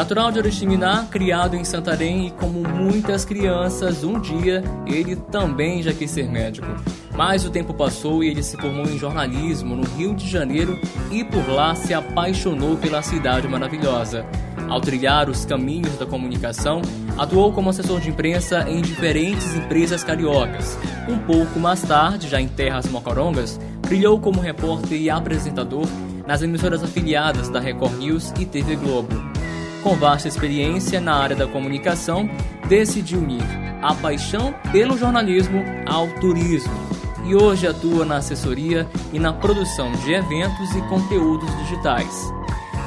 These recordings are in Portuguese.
Natural de Oriximiná, criado em Santarém e como muitas crianças, um dia ele também já quis ser médico. Mas o tempo passou e ele se formou em jornalismo no Rio de Janeiro e por lá se apaixonou pela cidade maravilhosa. Ao trilhar os caminhos da comunicação, atuou como assessor de imprensa em diferentes empresas cariocas. Um pouco mais tarde, já em terras mocorongas, brilhou como repórter e apresentador nas emissoras afiliadas da Record News e TV Globo. Com vasta experiência na área da comunicação, decidiu unir a paixão pelo jornalismo ao turismo e hoje atua na assessoria e na produção de eventos e conteúdos digitais.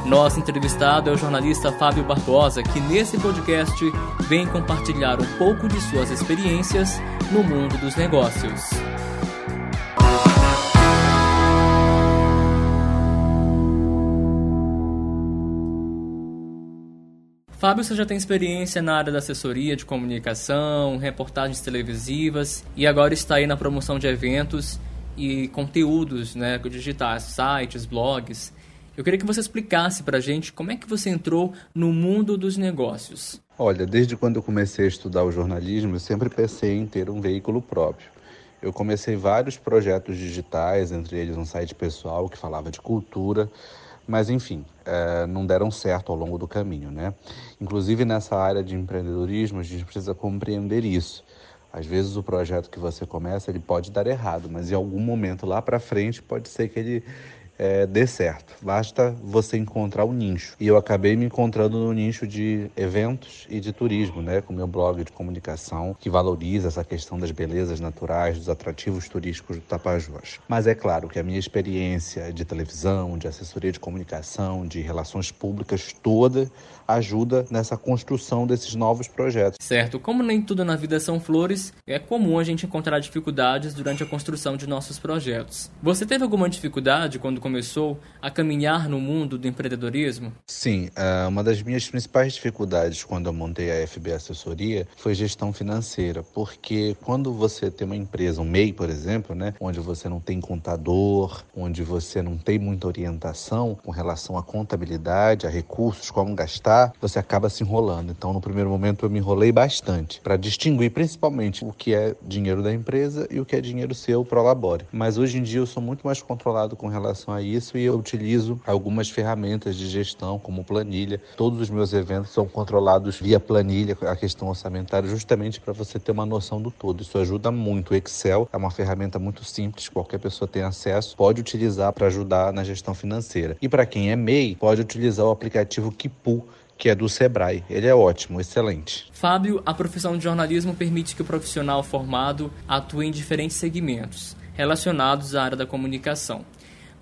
Nosso entrevistado é o jornalista Fábio Barbosa, que nesse podcast vem compartilhar um pouco de suas experiências no mundo dos negócios. Fábio, você já tem experiência na área da assessoria de comunicação, reportagens televisivas e agora está aí na promoção de eventos e conteúdos né, digitais, sites, blogs. Eu queria que você explicasse para a gente como é que você entrou no mundo dos negócios. Olha, desde quando eu comecei a estudar o jornalismo, eu sempre pensei em ter um veículo próprio. Eu comecei vários projetos digitais, entre eles um site pessoal que falava de cultura, mas enfim, é, não deram certo ao longo do caminho, né? Inclusive nessa área de empreendedorismo, a gente precisa compreender isso. Às vezes o projeto que você começa ele pode dar errado, mas em algum momento lá para frente pode ser que ele é, dê certo. Basta você encontrar o um nicho. E eu acabei me encontrando no nicho de eventos e de turismo, né? Com meu blog de comunicação, que valoriza essa questão das belezas naturais, dos atrativos turísticos do Tapajós. Mas é claro que a minha experiência de televisão, de assessoria de comunicação, de relações públicas toda ajuda nessa construção desses novos projetos. Certo. Como nem tudo na vida são flores, é comum a gente encontrar dificuldades durante a construção de nossos projetos. Você teve alguma dificuldade quando começou a caminhar no mundo do empreendedorismo? Sim, é, uma das minhas principais dificuldades quando eu montei a FB Assessoria foi gestão financeira, porque quando você tem uma empresa, um MEI, por exemplo, né, onde você não tem contador, onde você não tem muita orientação com relação à contabilidade, a recursos, como gastar, você acaba se enrolando. Então, no primeiro momento, eu me enrolei bastante para distinguir principalmente o que é dinheiro da empresa e o que é dinheiro seu pro labore. Mas hoje em dia eu sou muito mais controlado com relação a isso e eu utilizo algumas ferramentas de gestão, como planilha. Todos os meus eventos são controlados via planilha, a questão orçamentária, justamente para você ter uma noção do todo. Isso ajuda muito. O Excel é uma ferramenta muito simples, qualquer pessoa tem acesso, pode utilizar para ajudar na gestão financeira. E para quem é MEI, pode utilizar o aplicativo Kipu que é do Sebrae. Ele é ótimo, excelente. Fábio, a profissão de jornalismo permite que o profissional formado atue em diferentes segmentos relacionados à área da comunicação.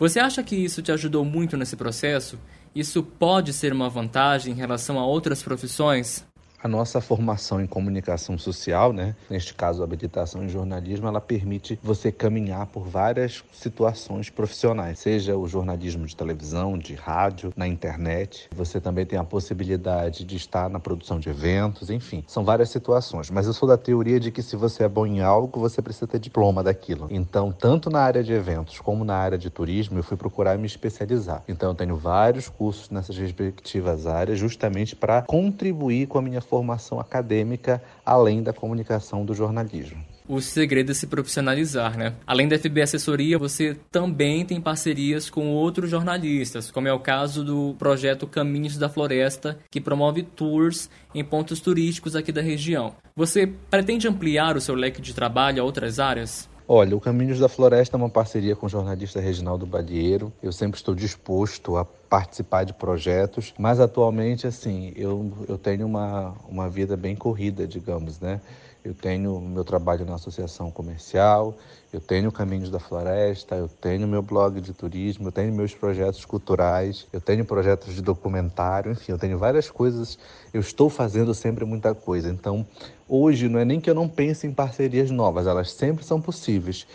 Você acha que isso te ajudou muito nesse processo? Isso pode ser uma vantagem em relação a outras profissões? A nossa formação em comunicação social, né, neste caso habilitação em jornalismo, ela permite você caminhar por várias situações profissionais, seja o jornalismo de televisão, de rádio, na internet. Você também tem a possibilidade de estar na produção de eventos, enfim, são várias situações. Mas eu sou da teoria de que se você é bom em algo, você precisa ter diploma daquilo. Então, tanto na área de eventos como na área de turismo, eu fui procurar me especializar. Então, eu tenho vários cursos nessas respectivas áreas, justamente para contribuir com a minha formação acadêmica além da comunicação do jornalismo. O segredo é se profissionalizar, né? Além da FB Assessoria, você também tem parcerias com outros jornalistas, como é o caso do projeto Caminhos da Floresta, que promove tours em pontos turísticos aqui da região. Você pretende ampliar o seu leque de trabalho a outras áreas? Olha, o Caminhos da Floresta é uma parceria com o jornalista Reginaldo Balieiro. Eu sempre estou disposto a participar de projetos, mas atualmente, assim, eu, eu tenho uma, uma vida bem corrida, digamos, né? Eu tenho meu trabalho na associação comercial, eu tenho Caminhos da Floresta, eu tenho meu blog de turismo, eu tenho meus projetos culturais, eu tenho projetos de documentário, enfim, eu tenho várias coisas. Eu estou fazendo sempre muita coisa. Então, hoje não é nem que eu não pense em parcerias novas, elas sempre são possíveis,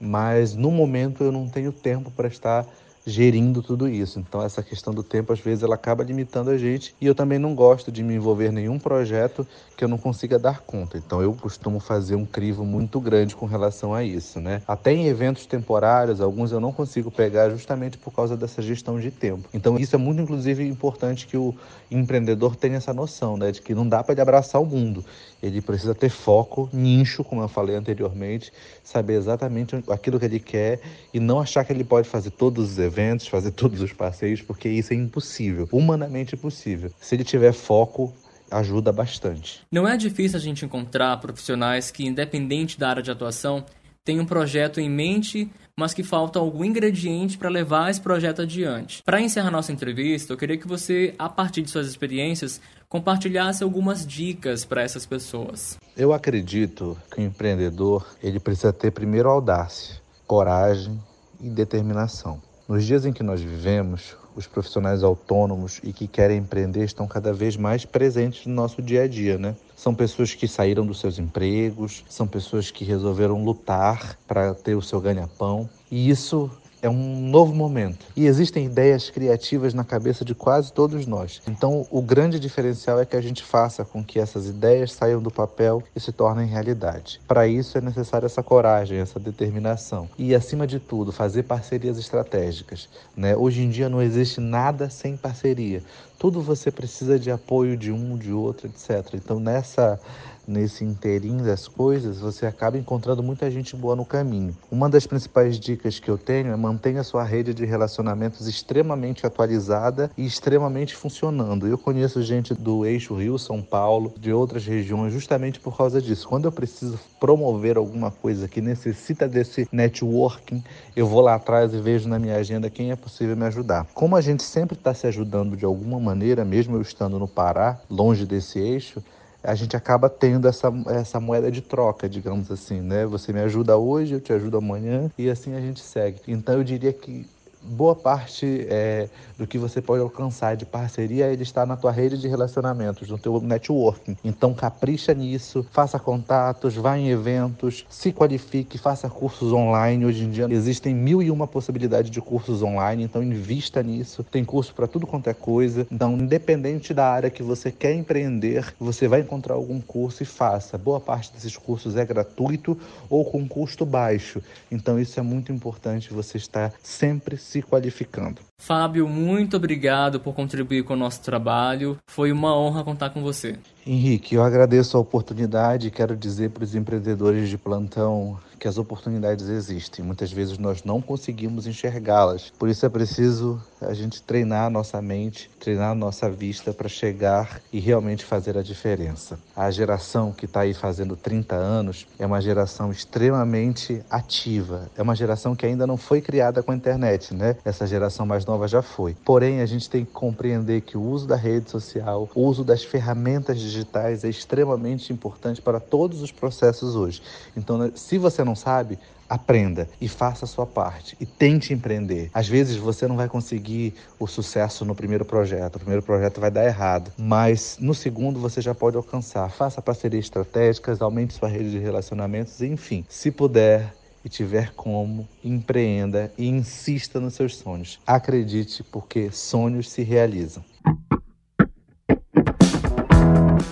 mas no momento eu não tenho tempo para estar gerindo tudo isso. Então essa questão do tempo às vezes ela acaba limitando a gente e eu também não gosto de me envolver em nenhum projeto que eu não consiga dar conta. Então eu costumo fazer um crivo muito grande com relação a isso, né? Até em eventos temporários, alguns eu não consigo pegar justamente por causa dessa gestão de tempo. Então isso é muito inclusive importante que o empreendedor tenha essa noção, né, de que não dá para ele abraçar o mundo. Ele precisa ter foco, nicho, como eu falei anteriormente, saber exatamente aquilo que ele quer e não achar que ele pode fazer todos os eventos, fazer todos os passeios, porque isso é impossível, humanamente impossível. Se ele tiver foco, ajuda bastante. Não é difícil a gente encontrar profissionais que, independente da área de atuação, têm um projeto em mente, mas que falta algum ingrediente para levar esse projeto adiante. Para encerrar nossa entrevista, eu queria que você, a partir de suas experiências, compartilhasse algumas dicas para essas pessoas. Eu acredito que o empreendedor ele precisa ter primeiro audácia, coragem e determinação. Nos dias em que nós vivemos, os profissionais autônomos e que querem empreender estão cada vez mais presentes no nosso dia a dia, né? São pessoas que saíram dos seus empregos, são pessoas que resolveram lutar para ter o seu ganha-pão. E isso é um novo momento e existem ideias criativas na cabeça de quase todos nós. Então, o grande diferencial é que a gente faça com que essas ideias saiam do papel e se tornem realidade. Para isso é necessária essa coragem, essa determinação e, acima de tudo, fazer parcerias estratégicas. Né? Hoje em dia não existe nada sem parceria. Tudo você precisa de apoio de um, de outro, etc. Então, nessa nesse inteirinho das coisas, você acaba encontrando muita gente boa no caminho. Uma das principais dicas que eu tenho é mantenha sua rede de relacionamentos extremamente atualizada e extremamente funcionando. Eu conheço gente do eixo Rio, São Paulo, de outras regiões, justamente por causa disso. Quando eu preciso promover alguma coisa que necessita desse networking, eu vou lá atrás e vejo na minha agenda quem é possível me ajudar. Como a gente sempre está se ajudando de alguma maneira, mesmo eu estando no Pará, longe desse eixo, a gente acaba tendo essa, essa moeda de troca, digamos assim, né? Você me ajuda hoje, eu te ajudo amanhã e assim a gente segue. Então eu diria que boa parte é, do que você pode alcançar de parceria ele está na tua rede de relacionamentos, no teu networking. Então capricha nisso, faça contatos, vá em eventos, se qualifique, faça cursos online. Hoje em dia existem mil e uma possibilidades de cursos online, então invista nisso. Tem curso para tudo quanto é coisa. Então, independente da área que você quer empreender, você vai encontrar algum curso e faça. Boa parte desses cursos é gratuito ou com custo baixo. Então isso é muito importante você estar sempre se qualificando. Fábio, muito obrigado por contribuir com o nosso trabalho. Foi uma honra contar com você. Henrique, eu agradeço a oportunidade e quero dizer para os empreendedores de plantão que as oportunidades existem. Muitas vezes nós não conseguimos enxergá-las. Por isso é preciso a gente treinar a nossa mente, treinar a nossa vista para chegar e realmente fazer a diferença. A geração que está aí fazendo 30 anos é uma geração extremamente ativa. É uma geração que ainda não foi criada com a internet, né? Essa geração mais nova já foi. Porém, a gente tem que compreender que o uso da rede social, o uso das ferramentas digitais é extremamente importante para todos os processos hoje. Então, né, se você não sabe, aprenda e faça a sua parte e tente empreender. Às vezes você não vai conseguir o sucesso no primeiro projeto, o primeiro projeto vai dar errado, mas no segundo você já pode alcançar. Faça parcerias estratégicas, aumente sua rede de relacionamentos, enfim, se puder e tiver como, empreenda e insista nos seus sonhos. Acredite, porque sonhos se realizam.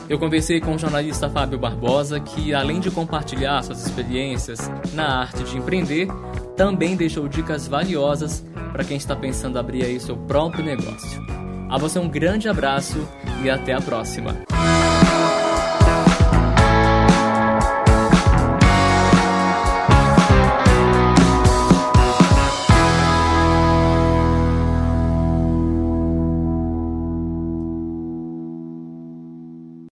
Eu conversei com o jornalista Fábio Barbosa, que além de compartilhar suas experiências na arte de empreender, também deixou dicas valiosas para quem está pensando abrir aí seu próprio negócio. A você um grande abraço e até a próxima.